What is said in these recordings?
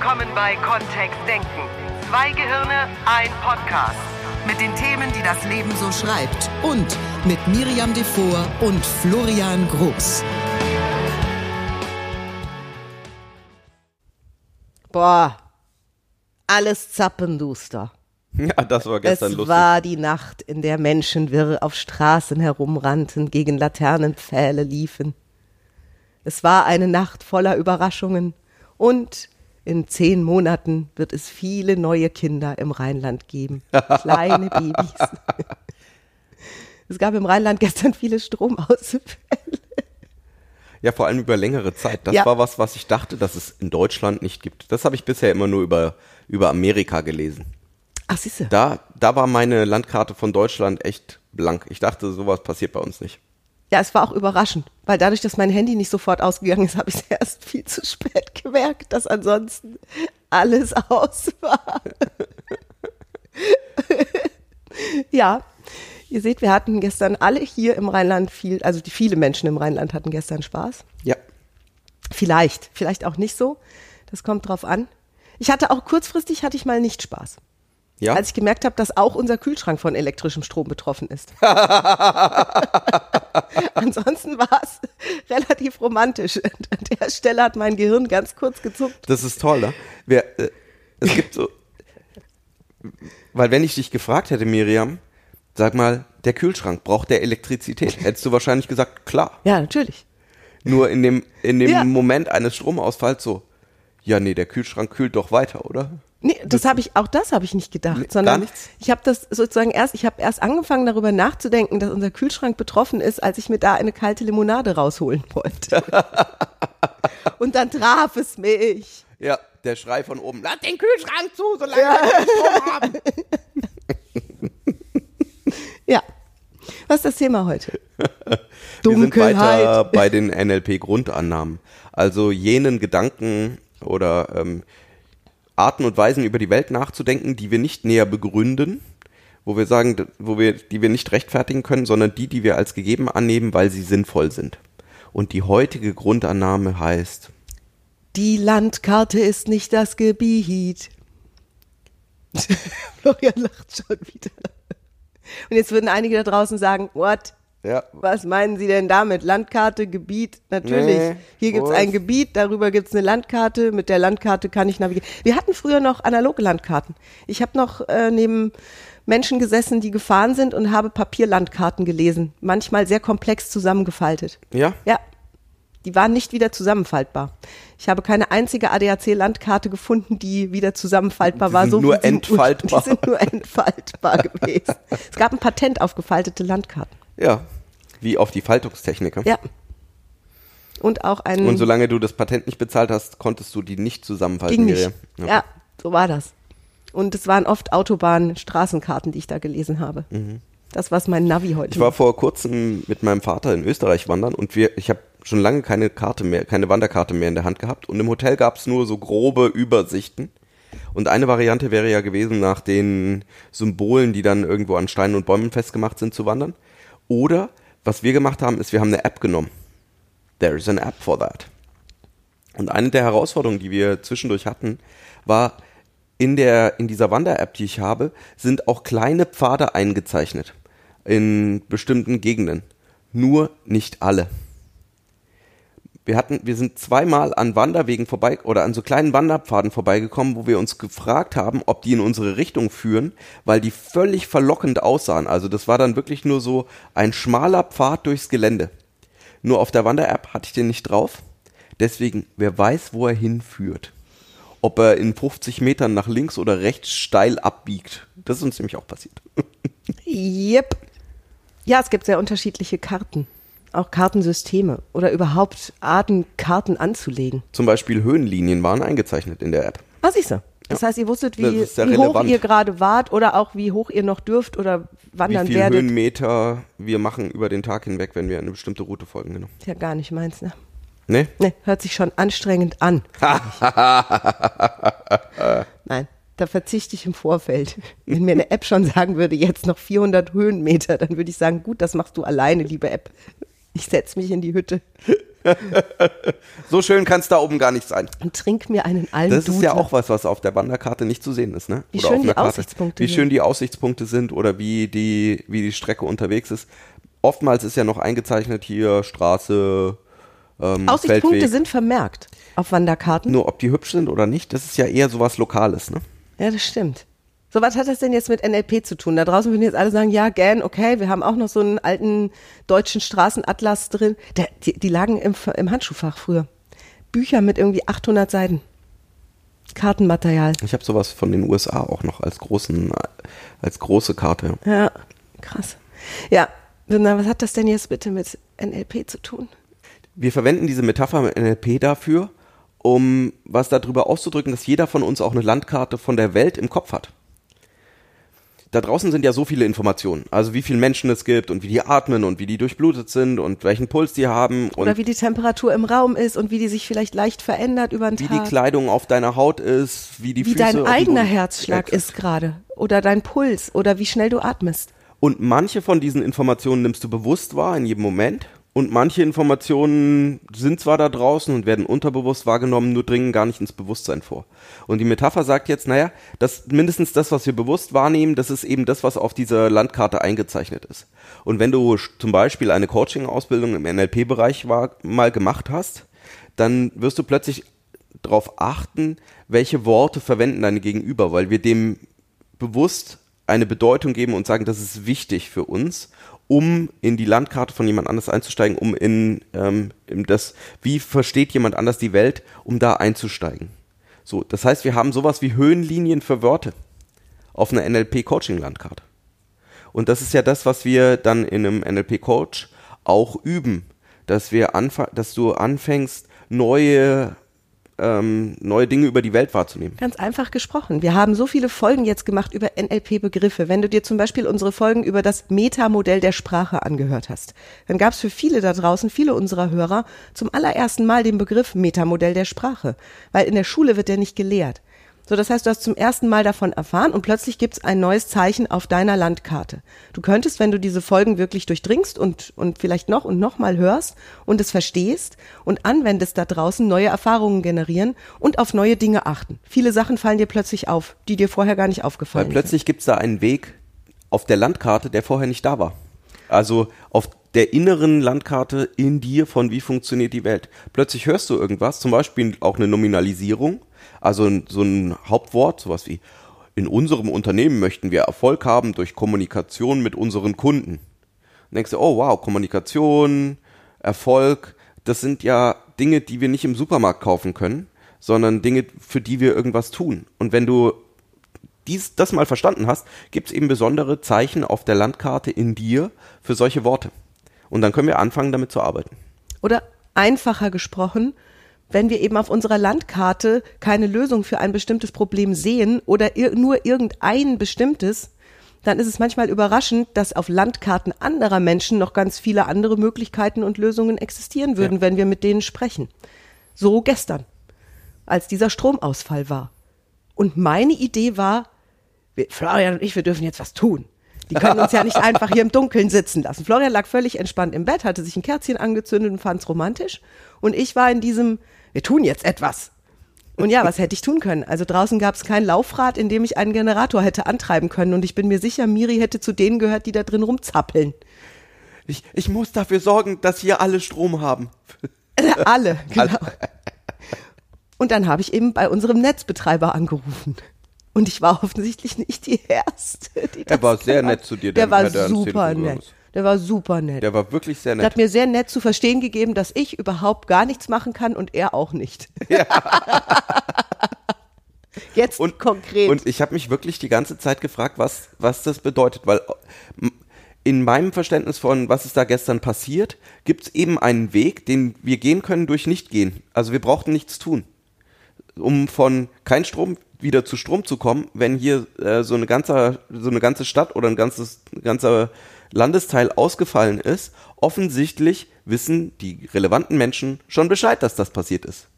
willkommen bei Kontext Denken. Zwei Gehirne, ein Podcast. Mit den Themen, die das Leben so schreibt. Und mit Miriam Devor und Florian Groß. Boah, alles zappenduster. Ja, das war gestern es lustig. war die Nacht, in der Menschen wirr auf Straßen herumrannten, gegen Laternenpfähle liefen. Es war eine Nacht voller Überraschungen und in zehn Monaten wird es viele neue Kinder im Rheinland geben. Kleine Babys. Es gab im Rheinland gestern viele Stromausfälle. ja, vor allem über längere Zeit. Das Ja. war was, was ich dachte, dass es in Deutschland nicht gibt. Das habe ich bisher immer nur über, über Amerika gelesen. Ach, siehste. Da, da war meine Landkarte von Deutschland echt blank. Ich dachte, sowas passiert bei uns nicht. Ja, es war auch überraschend, weil dadurch, dass mein Handy nicht sofort ausgegangen ist, habe ich es erst viel zu spät gemerkt, dass ansonsten alles aus war. ja, ihr seht, wir hatten gestern alle hier im Rheinland viel, also die viele Menschen im Rheinland hatten gestern Spaß. Ja. Vielleicht, vielleicht auch nicht so. Das kommt drauf an. Ich hatte auch kurzfristig hatte ich mal nicht Spaß. Ja. Als ich gemerkt habe, dass auch unser Kühlschrank von elektrischem Strom betroffen ist. Ansonsten war es relativ romantisch. An der Stelle hat mein Gehirn ganz kurz gezuckt. Das ist toll, ne? Wir, äh, es gibt so, weil wenn ich dich gefragt hätte, Miriam, sag mal, der Kühlschrank braucht der Elektrizität, hättest du wahrscheinlich gesagt, klar. Ja, natürlich. Nur in dem, in dem Ja. Moment eines Stromausfalls so, ja, nee, der Kühlschrank kühlt doch weiter, oder? Nee, das habe ich, auch das habe ich nicht gedacht, Nee, gar sondern nichts? ich habe das sozusagen erst, ich habe erst angefangen darüber nachzudenken, dass unser Kühlschrank betroffen ist, als ich mir da eine kalte Limonade rausholen wollte. Und dann traf es mich. Ja, der Schrei von oben, lass den Kühlschrank zu, solange wir Strom haben. Ja. Was ist das Thema heute? Wir sind Dunkelheit. weiter bei den NLP-Grundannahmen. Also jenen Gedanken oder ähm, Arten und Weisen über die Welt nachzudenken, die wir nicht näher begründen, wo wir sagen, wo wir, die wir nicht rechtfertigen können, sondern die, die wir als gegeben annehmen, weil sie sinnvoll sind. Und die heutige Grundannahme heißt, Die Landkarte ist nicht das Gebiet. Florian lacht schon wieder. Und jetzt würden einige da draußen sagen, what? Ja, Was meinen Sie denn damit? Landkarte, Gebiet? Natürlich. Nee, Hier gibt's was? ein Gebiet, darüber gibt's eine Landkarte. Mit der Landkarte kann ich navigieren. Wir hatten früher noch analoge Landkarten. Ich habe noch äh, neben Menschen gesessen, die gefahren sind und habe Papierlandkarten gelesen. Manchmal sehr komplex zusammengefaltet. ja, Ja, die waren nicht wieder zusammenfaltbar. Ich habe keine einzige ADAC-Landkarte gefunden, die wieder zusammenfaltbar Die war. sind so nur entfaltbar. Die sind nur entfaltbar gewesen. Es gab ein Patent auf gefaltete Landkarten. Ja, wie auf die Faltungstechniker. Ja. Und auch ein Und solange du das Patent nicht bezahlt hast, konntest du die nicht zusammenfalten, ging nicht. Miriam. Ja. so war das. Und es waren oft Autobahn, Straßenkarten, die ich da gelesen habe. Das, was mein Navi heute Mhm. Ich war vor kurzem mit meinem Vater in Österreich wandern und wir, ich habe schon lange keine Karte mehr, keine Wanderkarte mehr in der Hand gehabt und im Hotel gab es nur so grobe Übersichten. Und eine Variante wäre ja gewesen, nach den Symbolen, die dann irgendwo an Steinen und Bäumen festgemacht sind, zu wandern. Oder was wir gemacht haben, ist, wir haben eine App genommen. There is an app for that. Und eine der Herausforderungen, die wir zwischendurch hatten, war, in der, in dieser Wander-App, die ich habe, sind auch kleine Pfade eingezeichnet. In bestimmten Gegenden. Nur nicht alle. Wir hatten, wir sind zweimal an Wanderwegen vorbei oder an so kleinen Wanderpfaden vorbeigekommen, wo wir uns gefragt haben, ob die in unsere Richtung führen, weil die völlig verlockend aussahen. Also das war dann wirklich nur so ein schmaler Pfad durchs Gelände. Nur auf der Wander-App hatte ich den nicht drauf. Deswegen, wer weiß, wo er hinführt. Ob er in 50 Metern nach links oder rechts steil abbiegt. Das ist uns nämlich auch passiert. Yep. Ja, es gibt sehr unterschiedliche Karten. Auch Kartensysteme oder überhaupt Arten, Karten anzulegen. Zum Beispiel Höhenlinien waren eingezeichnet in der App. Ah, siehst du. Das heißt, ihr wusstet, wie, sehr wie hoch ihr gerade wart oder auch wie hoch ihr noch dürft oder wandern Wie viel werdet. Höhenmeter wir machen über den Tag hinweg, wenn wir eine bestimmte Route folgen. Genau. Ist ja gar nicht meins, ne? Ne? Ne, hört sich schon anstrengend an. Nein, da verzichte ich im Vorfeld. Wenn mir eine App schon sagen würde, jetzt noch 400 Höhenmeter, dann würde ich sagen, gut, das machst du alleine, liebe App. Ich setze mich in die Hütte. So schön kann es da oben gar nicht sein. und trink mir einen alten Das ist ja auch was, was auf der Wanderkarte nicht zu sehen ist, ne? Wie Oder schön auf die Karte. Aussichtspunkte Wie sind. schön die Aussichtspunkte sind oder wie die, wie die Strecke unterwegs ist. Oftmals ist ja noch eingezeichnet hier Straße, ähm, Aussichtspunkte Feldweg. sind vermerkt auf Wanderkarten. Nur ob die hübsch sind oder nicht, das ist ja eher sowas Lokales, ne? Ja, das stimmt. So, was hat das denn jetzt mit NLP zu tun? Da draußen würden jetzt alle sagen, ja, gern, okay, wir haben auch noch so einen alten deutschen Straßenatlas drin. Der, die, die lagen im, im Handschuhfach früher. Bücher mit irgendwie 800 Seiten. Kartenmaterial. Ich habe sowas von den USA auch noch als großen, als große Karte. Ja, krass. Ja, na, was hat das denn jetzt bitte mit NLP zu tun? Wir verwenden diese Metapher mit NLP dafür, um was darüber auszudrücken, dass jeder von uns auch eine Landkarte von der Welt im Kopf hat. Da draußen sind ja so viele Informationen, also wie viele Menschen es gibt und wie die atmen und wie die durchblutet sind und welchen Puls die haben Oder wie die Temperatur im Raum ist und wie die sich vielleicht leicht verändert über den wie Tag. die Kleidung auf deiner Haut ist, wie die wie Füße dein auf dem eigener Herzschlag Exakt. ist gerade. Oder dein Puls. Oder wie schnell du atmest. Und manche von diesen Informationen nimmst du bewusst wahr in jedem Moment. Und manche Informationen sind zwar da draußen und werden unterbewusst wahrgenommen, nur dringen gar nicht ins Bewusstsein vor. Und die Metapher sagt jetzt, naja, dass mindestens das, was wir bewusst wahrnehmen, das ist eben das, was auf dieser Landkarte eingezeichnet ist. Und wenn du zum Beispiel eine Coaching-Ausbildung im NLP-Bereich mal gemacht hast, dann wirst du plötzlich darauf achten, welche Worte verwenden deine Gegenüber, weil wir dem bewusst eine Bedeutung geben und sagen, das ist wichtig für uns, um in die Landkarte von jemand anders einzusteigen, um in, ähm, in das, wie versteht jemand anders die Welt, um da einzusteigen. So, das heißt, wir haben sowas wie Höhenlinien für Wörter auf einer NLP-Coaching-Landkarte. Und das ist ja das, was wir dann in einem NLP-Coach auch üben, dass wir anfa dass du anfängst, neue, ähm, neue Dinge über die Welt wahrzunehmen. Ganz einfach gesprochen. Wir haben so viele Folgen jetzt gemacht über NLP-Begriffe. Wenn du dir zum Beispiel unsere Folgen über das Metamodell der Sprache angehört hast, dann gab es für viele da draußen, viele unserer Hörer, zum allerersten Mal den Begriff Metamodell der Sprache. Weil in der Schule wird der nicht gelehrt. So, das heißt, du hast zum ersten Mal davon erfahren und plötzlich gibt es ein neues Zeichen auf deiner Landkarte. Du könntest, wenn du diese Folgen wirklich durchdringst und, und vielleicht noch und noch mal hörst und es verstehst und anwendest da draußen, neue Erfahrungen generieren und auf neue Dinge achten. Viele Sachen fallen dir plötzlich auf, die dir vorher gar nicht Weil aufgefallen sind. plötzlich gibt es da einen Weg auf der Landkarte, der vorher nicht da war. Also auf der inneren Landkarte in dir von wie funktioniert die Welt. Plötzlich hörst du irgendwas, zum Beispiel auch eine Nominalisierung, also so ein Hauptwort, sowas wie in unserem Unternehmen möchten wir Erfolg haben durch Kommunikation mit unseren Kunden. Dann denkst du, oh wow, Kommunikation, Erfolg, das sind ja Dinge, die wir nicht im Supermarkt kaufen können, sondern Dinge, für die wir irgendwas tun. Und wenn du dies, das mal verstanden hast, gibt es eben besondere Zeichen auf der Landkarte in dir für solche Worte. Und dann können wir anfangen, damit zu arbeiten. Oder einfacher gesprochen, wenn wir eben auf unserer Landkarte keine Lösung für ein bestimmtes Problem sehen oder ir nur irgendein bestimmtes, dann ist es manchmal überraschend, dass auf Landkarten anderer Menschen noch ganz viele andere Möglichkeiten und Lösungen existieren würden, Ja. wenn wir mit denen sprechen. So gestern, als dieser Stromausfall war. Und meine Idee war, wir, Florian und ich, wir dürfen jetzt was tun. Die können uns ja nicht einfach hier im Dunkeln sitzen lassen. Florian lag völlig entspannt im Bett, hatte sich ein Kerzchen angezündet und fand es romantisch. Und ich war in diesem, wir tun jetzt etwas. Und ja, was hätte ich tun können? Also draußen gab es kein Laufrad, in dem ich einen Generator hätte antreiben können. Und ich bin mir sicher, Miri hätte zu denen gehört, die da drin rumzappeln. Ich, ich muss dafür sorgen, dass hier alle Strom haben. Alle, genau. Und dann habe ich eben bei unserem Netzbetreiber angerufen. Und ich war offensichtlich nicht die Erste. Die Er das war sehr nett zu dir, Der war er super nett. Der war super nett. Der war wirklich sehr Der hat nett. mir sehr nett zu verstehen gegeben, dass ich überhaupt gar nichts machen kann und er auch nicht. Jetzt Und, konkret. und ich habe mich wirklich die ganze Zeit gefragt, was, was das bedeutet, weil in meinem Verständnis von, was ist da gestern passiert, gibt es eben einen Weg, den wir gehen können durch Nicht-Gehen. Also wir brauchten nichts tun. Um von kein Strom wieder zu Strom zu kommen, wenn hier äh, so, eine ganze, so eine ganze Stadt oder ein ganzes, ganzer Landesteil ausgefallen ist, offensichtlich wissen die relevanten Menschen schon Bescheid, dass das passiert ist.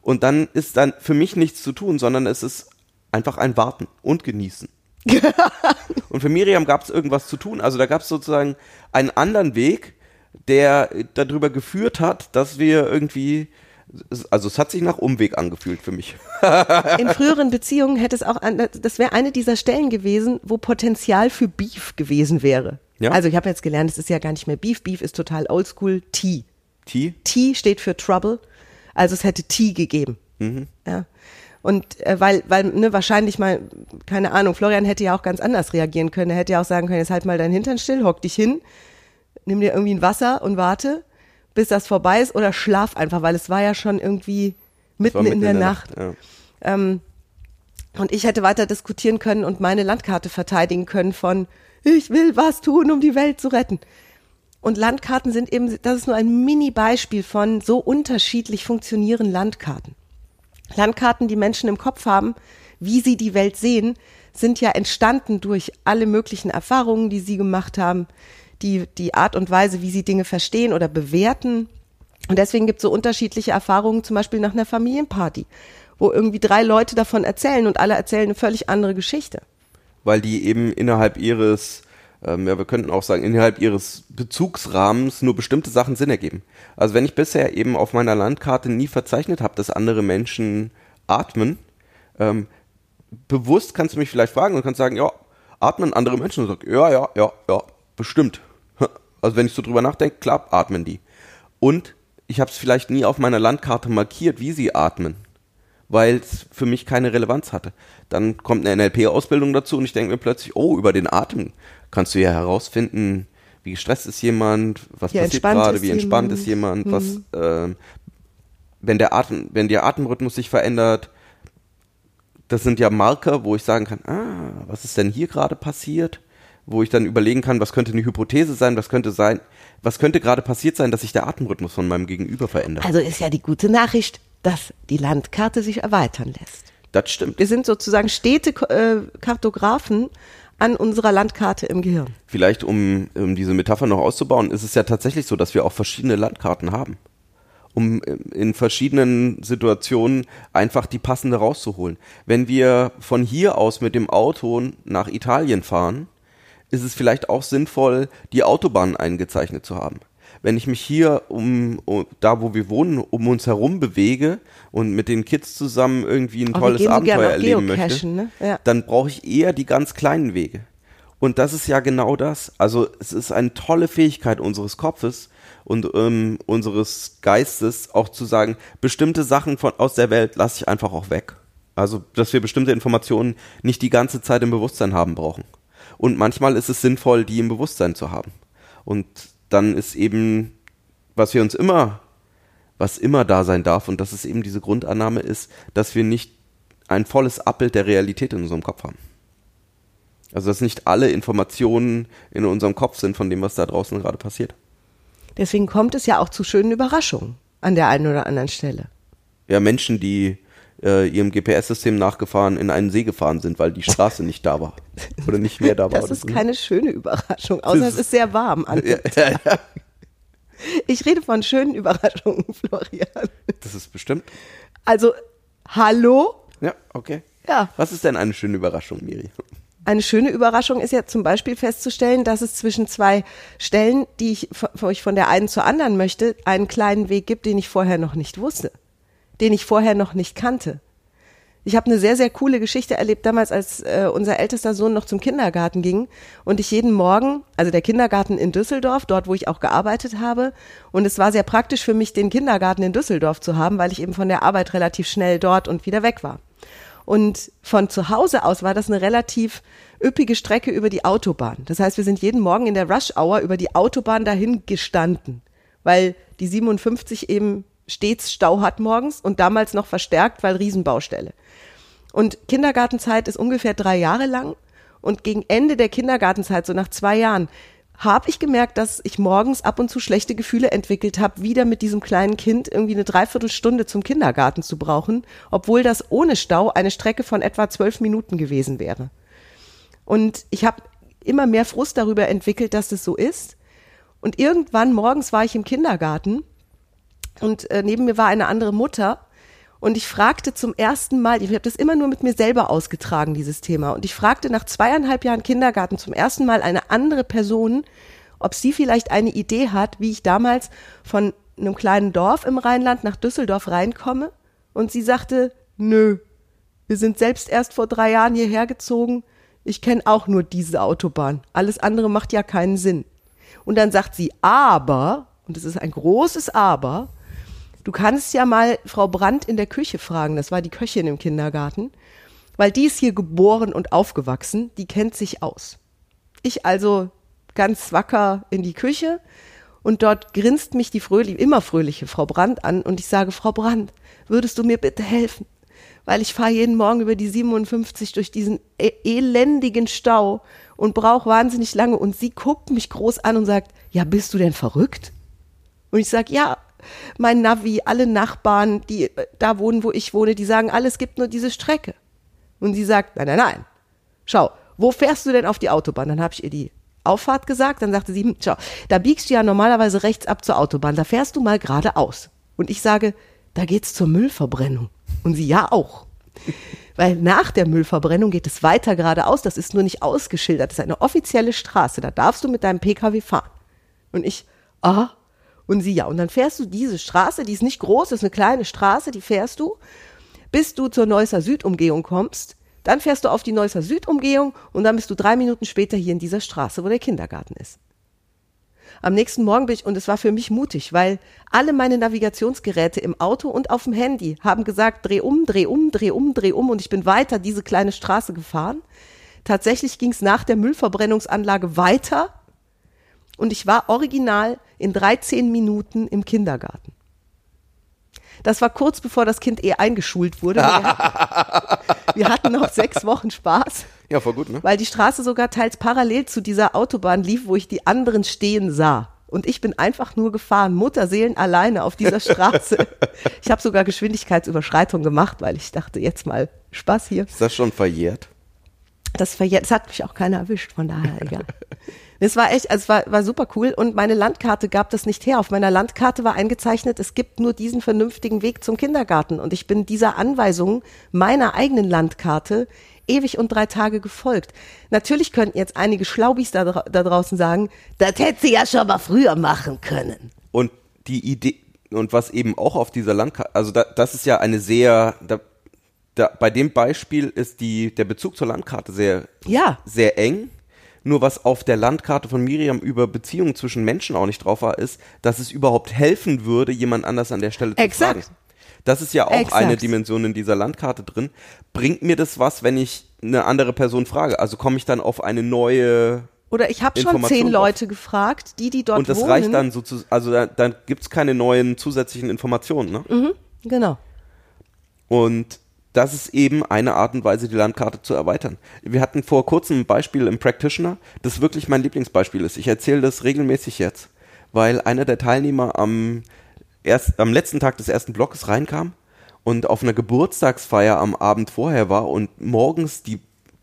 Und dann ist dann für mich nichts zu tun, sondern es ist einfach ein Warten und Genießen. und für Miriam gab es irgendwas zu tun. Also da gab es sozusagen einen anderen Weg, der darüber geführt hat, dass wir irgendwie, also es hat sich nach Umweg angefühlt für mich. In früheren Beziehungen hätte es auch, an, das wäre eine dieser Stellen gewesen, wo Potenzial für Beef gewesen wäre. Ja. Also ich habe jetzt gelernt, es ist ja gar nicht mehr Beef, Beef ist total oldschool, T. T? T steht für Trouble, also es hätte T gegeben. Ja. Und äh, weil, weil, ne, wahrscheinlich mal, keine Ahnung, Florian hätte ja auch ganz anders reagieren können. Er hätte ja auch sagen können, jetzt halt mal deinen Hintern still, hock dich hin, nimm dir irgendwie ein Wasser und warte, bis das vorbei ist oder schlaf einfach, weil es war ja schon irgendwie mitten, War in der, Nacht. Ja. Ähm, und ich hätte weiter diskutieren können und meine Landkarte verteidigen können von, ich will was tun, um die Welt zu retten. Und Landkarten sind eben, das ist nur ein Mini-Beispiel von so unterschiedlich funktionieren Landkarten. Landkarten, die Menschen im Kopf haben, wie sie die Welt sehen, sind ja entstanden durch alle möglichen Erfahrungen, die sie gemacht haben, die, die Art und Weise, wie sie Dinge verstehen oder bewerten. Und deswegen gibt es so unterschiedliche Erfahrungen, zum Beispiel nach einer Familienparty, wo irgendwie drei Leute davon erzählen und alle erzählen eine völlig andere Geschichte. weil die eben innerhalb ihres, ähm, ja, wir könnten auch sagen, innerhalb ihres Bezugsrahmens nur bestimmte Sachen Sinn ergeben. Also wenn ich bisher eben auf meiner Landkarte nie verzeichnet habe, dass andere Menschen atmen, ähm, bewusst kannst du mich vielleicht fragen und kannst sagen, ja, atmen andere Menschen? Und sag, ja, ja, ja, ja, bestimmt. Also wenn ich so drüber nachdenke, klar, atmen die. Und ich habe es vielleicht nie auf meiner Landkarte markiert, wie sie atmen weil es für mich keine Relevanz hatte. Dann kommt eine NLP-Ausbildung dazu und ich denke mir plötzlich, oh, über den Atem kannst du ja herausfinden, wie gestresst ist jemand, was Wie passiert gerade, wie entspannt jemand. ist jemand, was, ähm, wenn der Atem, wenn der Atemrhythmus sich verändert, das sind ja Marker, wo ich sagen kann, ah, was ist denn hier gerade passiert? Wo ich dann überlegen kann, was könnte eine Hypothese sein, was könnte sein, was könnte gerade passiert sein, dass sich der Atemrhythmus von meinem Gegenüber verändert. Also ist ja die gute Nachricht, dass die Landkarte sich erweitern lässt. Das stimmt. Wir sind sozusagen stete äh, Kartografen an unserer Landkarte im Gehirn. Vielleicht, um, um diese Metapher noch auszubauen, ist es ja tatsächlich so, dass wir auch verschiedene Landkarten haben. Um ähm, in verschiedenen Situationen einfach die passende rauszuholen. Wenn wir von hier aus mit dem Auto nach Italien fahren, ist es vielleicht auch sinnvoll, die Autobahn eingezeichnet zu haben. Wenn ich mich hier um, um da, wo wir wohnen, um uns herum bewege und mit den Kids zusammen irgendwie ein Auch wir tolles Abenteuer erleben möchte, ne? Ja. dann brauche ich eher die ganz kleinen Wege. Und das ist ja genau das. Also es ist eine tolle Fähigkeit unseres Kopfes und ähm, unseres Geistes auch zu sagen, bestimmte Sachen von aus der Welt lasse ich einfach auch weg. Also, dass wir bestimmte Informationen nicht die ganze Zeit im Bewusstsein haben brauchen. Und manchmal ist es sinnvoll, die im Bewusstsein zu haben. Und dann ist eben, was wir uns immer, was immer da sein darf, und das ist eben diese Grundannahme ist, dass wir nicht ein volles Abbild der Realität in unserem Kopf haben. Also, dass nicht alle Informationen in unserem Kopf sind von dem, was da draußen gerade passiert. Deswegen kommt es ja auch zu schönen Überraschungen an der einen oder anderen Stelle. Ja, Menschen, die äh, ihrem GPS-System nachgefahren in einen See gefahren sind, weil die Straße nicht da war. Oder nicht mehr da war. Das ist keine schöne Überraschung, außer es ist sehr warm. An. ja, ja, ja, Ich rede von schönen Überraschungen, Florian. das ist bestimmt. Also, hallo? Ja, okay. Ja. Was ist denn eine schöne Überraschung, Miri? Eine schöne Überraschung ist ja zum Beispiel festzustellen, dass es zwischen zwei Stellen, die ich, wo ich von der einen zur anderen möchte, einen kleinen Weg gibt, den ich vorher noch nicht wusste, den ich vorher noch nicht kannte. Ich habe eine sehr, sehr coole Geschichte erlebt damals, als äh, unser ältester Sohn noch zum Kindergarten ging und ich jeden Morgen, also der Kindergarten in Düsseldorf, dort, wo ich auch gearbeitet habe, und es war sehr praktisch für mich, den Kindergarten in Düsseldorf zu haben, weil ich eben von der Arbeit relativ schnell dort und wieder weg war. Und von zu Hause aus war das eine relativ üppige Strecke über die Autobahn. Das heißt, wir sind jeden Morgen in der Rush Hour über die Autobahn dahin gestanden, weil die 57 eben stets Stau hat morgens und damals noch verstärkt, weil Riesenbaustelle. Und Kindergartenzeit ist ungefähr drei Jahre lang. Und gegen Ende der Kindergartenzeit, so nach zwei Jahren, habe ich gemerkt, dass ich morgens ab und zu schlechte Gefühle entwickelt habe, wieder mit diesem kleinen Kind irgendwie eine Dreiviertelstunde zum Kindergarten zu brauchen, obwohl das ohne Stau eine Strecke von etwa zwölf Minuten gewesen wäre. Und ich habe immer mehr Frust darüber entwickelt, dass das so ist. Und irgendwann morgens war ich im Kindergarten und äh, neben mir war eine andere Mutter und ich fragte zum ersten Mal, ich habe das immer nur mit mir selber ausgetragen, dieses Thema, und ich fragte nach zweieinhalb Jahren Kindergarten zum ersten Mal eine andere Person, ob sie vielleicht eine Idee hat, wie ich damals von einem kleinen Dorf im Rheinland nach Düsseldorf reinkomme. Und sie sagte, nö, wir sind selbst erst vor drei Jahren hierher gezogen. Ich kenne auch nur diese Autobahn. Alles andere macht ja keinen Sinn. Und dann sagt sie, aber, und es ist ein großes Aber, du kannst ja mal Frau Brandt in der Küche fragen, das war die Köchin im Kindergarten, weil die ist hier geboren und aufgewachsen, die kennt sich aus. Ich also ganz wacker in die Küche. Und dort grinst mich die fröhliche, immer fröhliche Frau Brandt an. Und ich sage, Frau Brandt, würdest du mir bitte helfen? Weil ich fahre jeden Morgen über die 57 durch diesen e elendigen Stau und brauche wahnsinnig lange. Und sie guckt mich groß an und sagt, ja, bist du denn verrückt? Und ich sage, ja, mein Navi, alle Nachbarn, die da wohnen, wo ich wohne, die sagen, alles gibt nur diese Strecke. Und sie sagt, nein, nein, nein. Schau, wo fährst du denn auf die Autobahn? Dann habe ich ihr die Auffahrt gesagt. Dann sagte sie, schau, da biegst du ja normalerweise rechts ab zur Autobahn. Da fährst du mal geradeaus. Und ich sage, da geht's zur Müllverbrennung. Und sie, ja auch. Weil nach der Müllverbrennung geht es weiter geradeaus. Das ist nur nicht ausgeschildert. Das ist eine offizielle Straße. Da darfst du mit deinem Pkw fahren. Und ich, ah, und sie, ja. Und dann fährst du diese Straße, die ist nicht groß, das ist eine kleine Straße, die fährst du, bis du zur Neusser Südumgehung kommst. Dann fährst du auf die Neusser Südumgehung und dann bist du drei Minuten später hier in dieser Straße, wo der Kindergarten ist. Am nächsten Morgen bin ich, und es war für mich mutig, weil alle meine Navigationsgeräte im Auto und auf dem Handy haben gesagt, dreh um, dreh um, dreh um, dreh um und ich bin weiter diese kleine Straße gefahren. Tatsächlich ging es nach der Müllverbrennungsanlage weiter und ich war original in 13 Minuten im Kindergarten. Das war kurz bevor das Kind eh eingeschult wurde. Wir hatten noch sechs Wochen Spaß. Ja, voll gut, ne? Weil die Straße sogar teils parallel zu dieser Autobahn lief, wo ich die anderen stehen sah. Und ich bin einfach nur gefahren, Mutterseelen alleine auf dieser Straße. ich habe sogar Geschwindigkeitsüberschreitung gemacht, weil ich dachte, jetzt mal Spaß hier. Ist das schon verjährt? Das verjährt, es hat mich auch keiner erwischt, von daher egal. Es war echt, also es war, war super cool und meine Landkarte gab das nicht her. Auf meiner Landkarte war eingezeichnet, es gibt nur diesen vernünftigen Weg zum Kindergarten und ich bin dieser Anweisung meiner eigenen Landkarte ewig und drei Tage gefolgt. Natürlich könnten jetzt einige Schlaubis da, da draußen sagen, das hätte sie ja schon mal früher machen können. Und die Idee, und was eben auch auf dieser Landkarte, also da, das ist ja eine sehr, da, da, bei dem Beispiel ist die, der Bezug zur Landkarte sehr, Ja. sehr eng. Nur was auf der Landkarte von Miriam über Beziehungen zwischen Menschen auch nicht drauf war, ist, dass es überhaupt helfen würde, jemand anders an der Stelle zu Exakt. fragen. Das ist ja auch Exakt. eine Dimension in dieser Landkarte drin. Bringt mir das was, wenn ich eine andere Person frage? Also komme ich dann auf eine neue Oder ich habe schon zehn. Leute gefragt, die, die dort und das wohnen. reicht dann so zu, also da, dann gibt's keine neuen zusätzlichen Informationen, ne? Genau. Und das ist eben eine Art und Weise, die Landkarte zu erweitern. Wir hatten vor kurzem ein Beispiel im Practitioner, das wirklich mein Lieblingsbeispiel ist. Ich erzähle das regelmäßig jetzt, weil einer der Teilnehmer am, erst, am letzten Tag des ersten Blockes reinkam und auf einer Geburtstagsfeier am Abend vorher war und morgens die,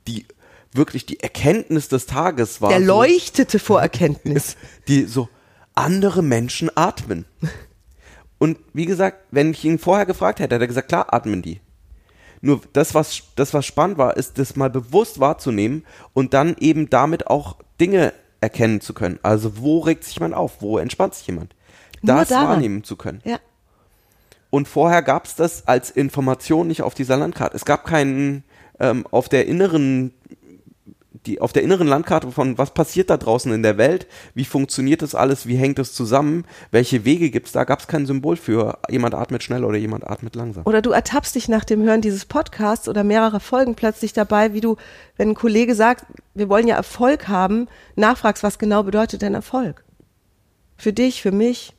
die wirklich die Erkenntnis des Tages war. Der so, leuchtete vor Erkenntnis. die so andere Menschen atmen. Und wie gesagt, wenn ich ihn vorher gefragt hätte, hätte er gesagt, klar, atmen die. Nur das, was, das, was spannend war, ist, das mal bewusst wahrzunehmen und dann eben damit auch Dinge erkennen zu können. Also, wo regt sich jemand auf? Wo entspannt sich jemand? Das wahrnehmen zu können. Ja. Und vorher gab es das als Information nicht auf dieser Landkarte. Es gab keinen ähm, auf der inneren die auf der inneren Landkarte von was passiert da draußen in der Welt, wie funktioniert das alles, wie hängt das zusammen, welche Wege gibt's da, gab es kein Symbol für jemand atmet schnell oder jemand atmet langsam. Oder du ertappst dich nach dem Hören dieses Podcasts oder mehrerer Folgen plötzlich dabei, wie du, wenn ein Kollege sagt, wir wollen ja Erfolg haben, nachfragst, was genau bedeutet denn Erfolg? Für dich, für mich?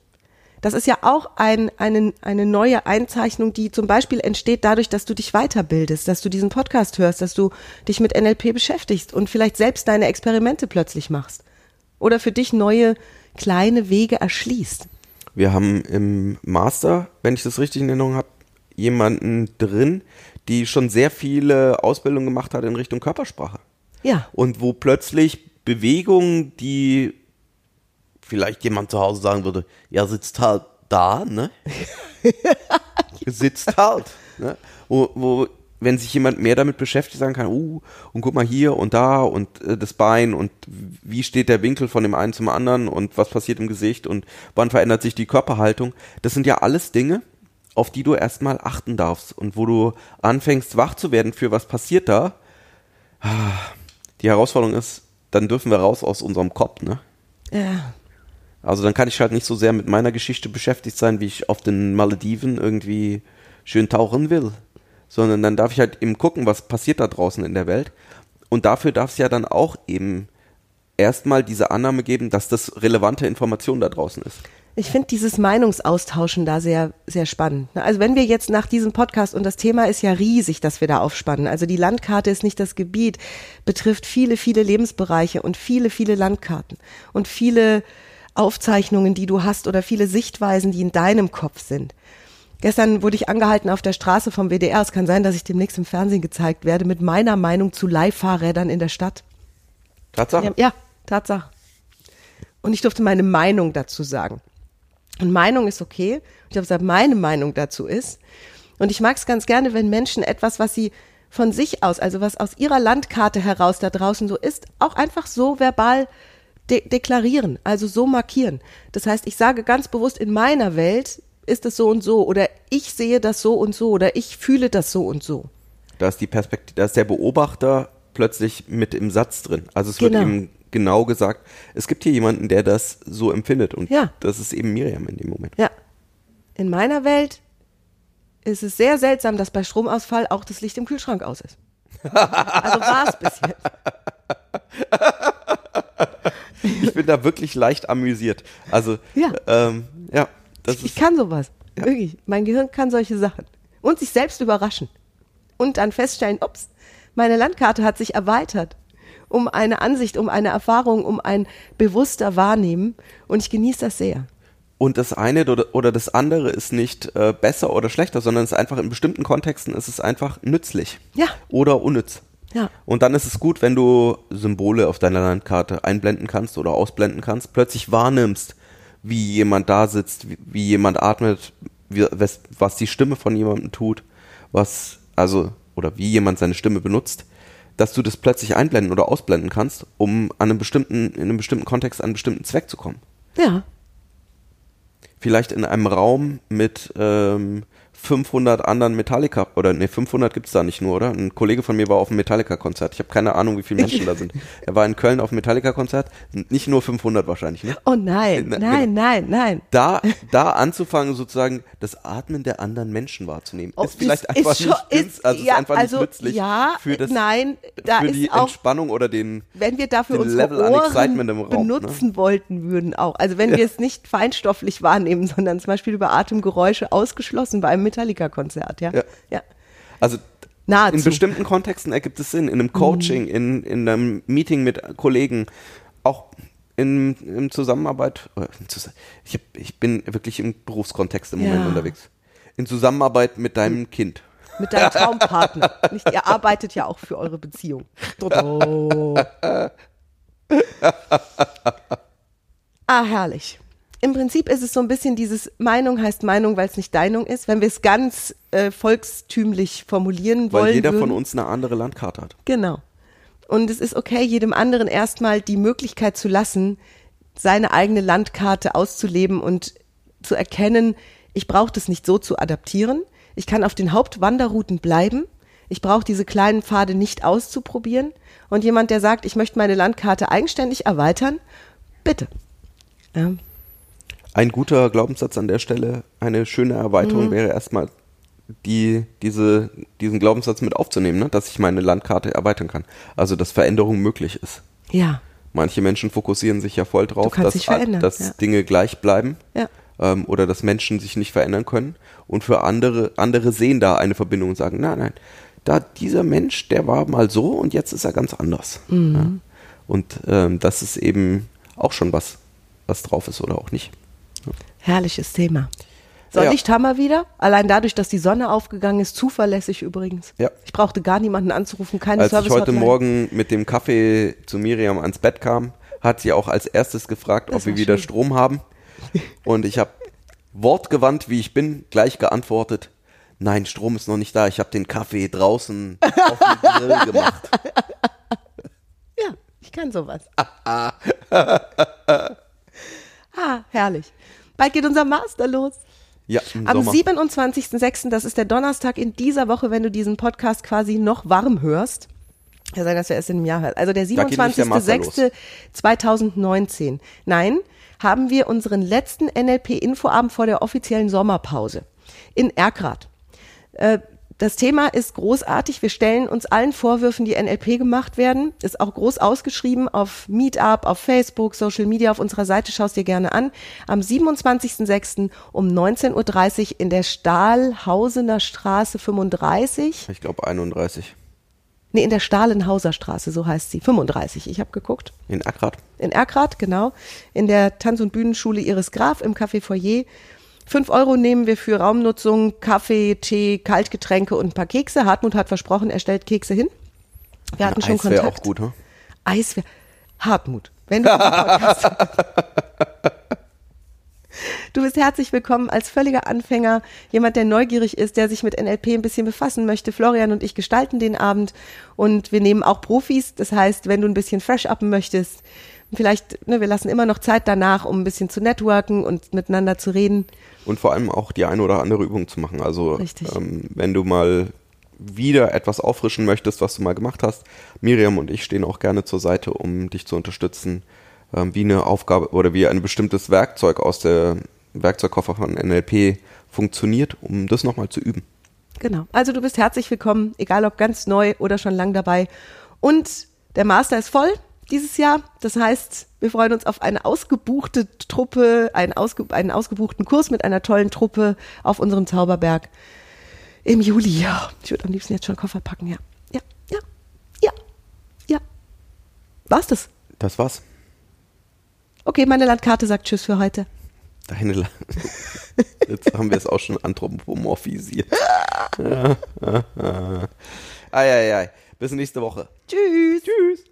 Das ist ja auch ein, eine, eine neue Einzeichnung, die zum Beispiel entsteht dadurch, dass du dich weiterbildest, dass du diesen Podcast hörst, dass du dich mit NLP beschäftigst und vielleicht selbst deine Experimente plötzlich machst. Oder für dich neue kleine Wege erschließt. Wir haben im Master, wenn ich das richtig in Erinnerung habe, jemanden drin, die schon sehr viele Ausbildungen gemacht hat in Richtung Körpersprache. Ja. Und wo plötzlich Bewegungen, die vielleicht jemand zu Hause sagen würde, ja, sitzt halt da, ne? sitzt halt. Ne? Wo, wo wenn sich jemand mehr damit beschäftigt, sagen kann, uh, und guck mal hier und da und äh, das Bein und wie steht der Winkel von dem einen zum anderen und was passiert im Gesicht und wann verändert sich die Körperhaltung. Das sind ja alles Dinge, auf die du erstmal achten darfst und wo du anfängst wach zu werden für was passiert da. Die Herausforderung ist, dann dürfen wir raus aus unserem Kopf, ne? Ja. Also dann kann ich halt nicht so sehr mit meiner Geschichte beschäftigt sein, wie ich auf den Malediven irgendwie schön tauchen will, sondern dann darf ich halt eben gucken, was passiert da draußen in der Welt. Und dafür darf es ja dann auch eben erstmal diese Annahme geben, dass das relevante Information da draußen ist. Ich finde dieses Meinungsaustauschen da sehr, sehr spannend. Ne? Also wenn wir jetzt nach diesem Podcast, und das Thema ist ja riesig, dass wir da aufspannen, also die Landkarte ist nicht das Gebiet, betrifft viele, viele Lebensbereiche und viele, viele Landkarten und viele Aufzeichnungen, die du hast oder viele Sichtweisen, die in deinem Kopf sind. Gestern wurde ich angehalten auf der Straße vom WDR. Es kann sein, dass ich demnächst im Fernsehen gezeigt werde mit meiner Meinung zu Leihfahrrädern in der Stadt. Tatsache? Ja, Tatsache. Und ich durfte meine Meinung dazu sagen. Und Meinung ist okay. Und ich habe gesagt, meine Meinung dazu ist. Und ich mag es ganz gerne, wenn Menschen etwas, was sie von sich aus, also was aus ihrer Landkarte heraus da draußen so ist, auch einfach so verbal de deklarieren, also so markieren. Das heißt, ich sage ganz bewusst, in meiner Welt ist es so und so oder ich sehe das so und so oder ich fühle das so und so. Da ist die Perspektive, da ist der Beobachter plötzlich mit im Satz drin. Also es Genau. wird ihm genau gesagt, es gibt hier jemanden, der das so empfindet und Ja. das ist eben Miriam in dem Moment. Ja. In meiner Welt ist es sehr seltsam, dass bei Stromausfall auch das Licht im Kühlschrank aus ist. Also war es bis jetzt. Ich bin da wirklich leicht amüsiert. Also, Ja. ähm, ja, Ich ist, kann sowas. Wirklich. Mein Gehirn kann solche Sachen. Und sich selbst überraschen. Und dann feststellen, ups, meine Landkarte hat sich erweitert. Um eine Ansicht, um eine Erfahrung, um ein bewusster Wahrnehmen. Und ich genieße das sehr. und das eine oder, oder das andere ist nicht äh, besser oder schlechter, sondern es ist einfach in bestimmten Kontexten ist es einfach nützlich. Ja. Oder unnütz. Ja. Und dann ist es gut, wenn du Symbole auf deiner Landkarte einblenden kannst oder ausblenden kannst, plötzlich wahrnimmst, wie jemand da sitzt, wie, wie jemand atmet, wie, was, was die Stimme von jemandem tut, was, also, oder wie jemand seine Stimme benutzt, dass du das plötzlich einblenden oder ausblenden kannst, um an einem bestimmten, in einem bestimmten Kontext an einen bestimmten Zweck zu kommen. Ja. Vielleicht in einem Raum mit ähm, 500 anderen Metallica, oder ne, 500 gibt's da nicht nur, oder? Ein Kollege von mir war auf einem Metallica-Konzert. Ich habe keine Ahnung, wie viele Menschen da sind. Er war in Köln auf einem Metallica-Konzert. Nicht nur 500 wahrscheinlich, ne? Oh nein, nein, genau. nein, nein. Da, da anzufangen, sozusagen das Atmen der anderen Menschen wahrzunehmen, Oh, ist vielleicht ist- einfach ist schon- nicht, ist- also ist ja, einfach also, nicht nützlich ja, für das, nein, da für ist die auch- Entspannung oder den, wenn wir dafür den Level an Excitement im Ohren Raum, ne? benutzen wollten würden auch. Also wenn wir es nicht feinstofflich wahrnehmen, sondern zum Beispiel über Atemgeräusche ausgeschlossen bei einem Metallica-Konzert, ja? Ja. ja. Also Nahezu. in bestimmten Kontexten ergibt es Sinn. In einem Coaching, in, in einem Meeting mit Kollegen, auch in, in Zusammenarbeit. Ich, hab, ich bin wirklich im Berufskontext im Ja. Moment unterwegs. In Zusammenarbeit mit deinem Kind. Mit deinem Traumpartner. Nicht, ihr arbeitet ja auch für eure Beziehung. Ah, herrlich. Im Prinzip ist es so ein bisschen dieses Meinung heißt Meinung, weil es nicht Deinung ist. Wenn wir es ganz äh, volkstümlich formulieren Weil wollen jeder würden. von uns eine andere Landkarte hat. Genau. Und es ist okay, jedem anderen erstmal die Möglichkeit zu lassen, seine eigene Landkarte auszuleben und zu erkennen, ich brauche das nicht so zu adaptieren. Ich kann auf den Hauptwanderrouten bleiben. Ich brauche diese kleinen Pfade nicht auszuprobieren. Und jemand, der sagt, ich möchte meine Landkarte eigenständig erweitern, bitte. Ja. Ein guter Glaubenssatz an der Stelle, eine schöne Erweiterung wäre erstmal die, diese, diesen Glaubenssatz mit aufzunehmen, ne? dass ich meine Landkarte erweitern kann. Also, dass Veränderung möglich ist. ja. Manche Menschen fokussieren sich ja voll drauf, dass, dass ja. Dinge gleich bleiben Ja. ähm, oder dass Menschen sich nicht verändern können. Und für andere, andere sehen da eine Verbindung und sagen, nein, nein, da dieser Mensch, der war mal so und jetzt ist er ganz anders. Mhm. Ja? Und ähm, das ist eben auch schon was, was drauf ist oder auch nicht. Herrliches Thema. So, Ja. Haben wir wieder. Allein dadurch, dass die Sonne aufgegangen ist, zuverlässig übrigens. Ja. Ich brauchte gar niemanden anzurufen, keine Als ich service heute Morgen mit dem Kaffee zu Miriam ans Bett kam, hat sie auch als erstes gefragt, Das ob wir war wieder schön. Strom haben. Und ich habe wortgewandt, wie ich bin, gleich geantwortet, Nein, Strom ist noch nicht da. Ich habe den Kaffee draußen auf dem Grill gemacht. Ja, ich kann sowas. ah, herrlich. Bald geht unser Master los. Ja, Am Sommer. 27.06., das ist der Donnerstag in dieser Woche, wenn du diesen Podcast quasi noch warm hörst. Ja, sein, dass wir erst in einem Jahr hören. Also der Da geht nämlich der Master 27.06.2019. Nein, haben wir unseren letzten NLP-Infoabend vor der offiziellen Sommerpause in Erkrath. Äh, das Thema ist großartig. Wir stellen uns allen Vorwürfen, die NLP gemacht werden. Ist auch groß ausgeschrieben auf Meetup, auf Facebook, Social Media, auf unserer Seite. Schaust dir gerne an. Am 27.06. um 19.30 Uhr in der Stahlhausener Straße 35. Ich glaube 31. Nee, in der Stahlenhauser Straße, so heißt sie. 35. Ich habe geguckt. In Ackrad. In Erkrath, genau. In der Tanz- und Bühnenschule Iris Graf im Café Foyer. Fünf Euro nehmen wir für Raumnutzung, Kaffee, Tee, Kaltgetränke und ein paar Kekse. Hartmut hat versprochen, er stellt Kekse hin. Wir hatten schon Eis wäre Kontakt. auch gut, hm? Eis wäre. Hartmut, wenn du Podcast Du bist herzlich willkommen als völliger Anfänger, jemand, der neugierig ist, der sich mit NLP ein bisschen befassen möchte. Florian und ich gestalten den Abend und wir nehmen auch Profis. Das heißt, wenn du ein bisschen fresh uppen möchtest, vielleicht, ne, wir lassen immer noch Zeit danach, um ein bisschen zu networken und miteinander zu reden. Und vor allem auch die eine oder andere Übung zu machen. Also ähm, wenn du mal wieder etwas auffrischen möchtest, was du mal gemacht hast, Miriam und ich stehen auch gerne zur Seite, um dich zu unterstützen, ähm, wie eine Aufgabe oder wie ein bestimmtes Werkzeug aus der Werkzeugkoffer von NLP funktioniert, um das nochmal zu üben. Genau. Also du bist herzlich willkommen, egal ob ganz neu oder schon lang dabei. Und der Master ist voll dieses Jahr. Das heißt, wir freuen uns auf eine ausgebuchte Truppe, einen, ausge einen ausgebuchten Kurs mit einer tollen Truppe auf unserem Zauberberg im Juli. Ja, ich würde am liebsten jetzt schon Koffer packen, ja. Ja, ja, ja, ja. War's das? Das war's. Okay, meine Landkarte sagt Tschüss für heute. Deine La Jetzt haben wir es auch schon anthropomorphisiert. Eieiei. Bis nächste Woche. Tschüss. Tschüss.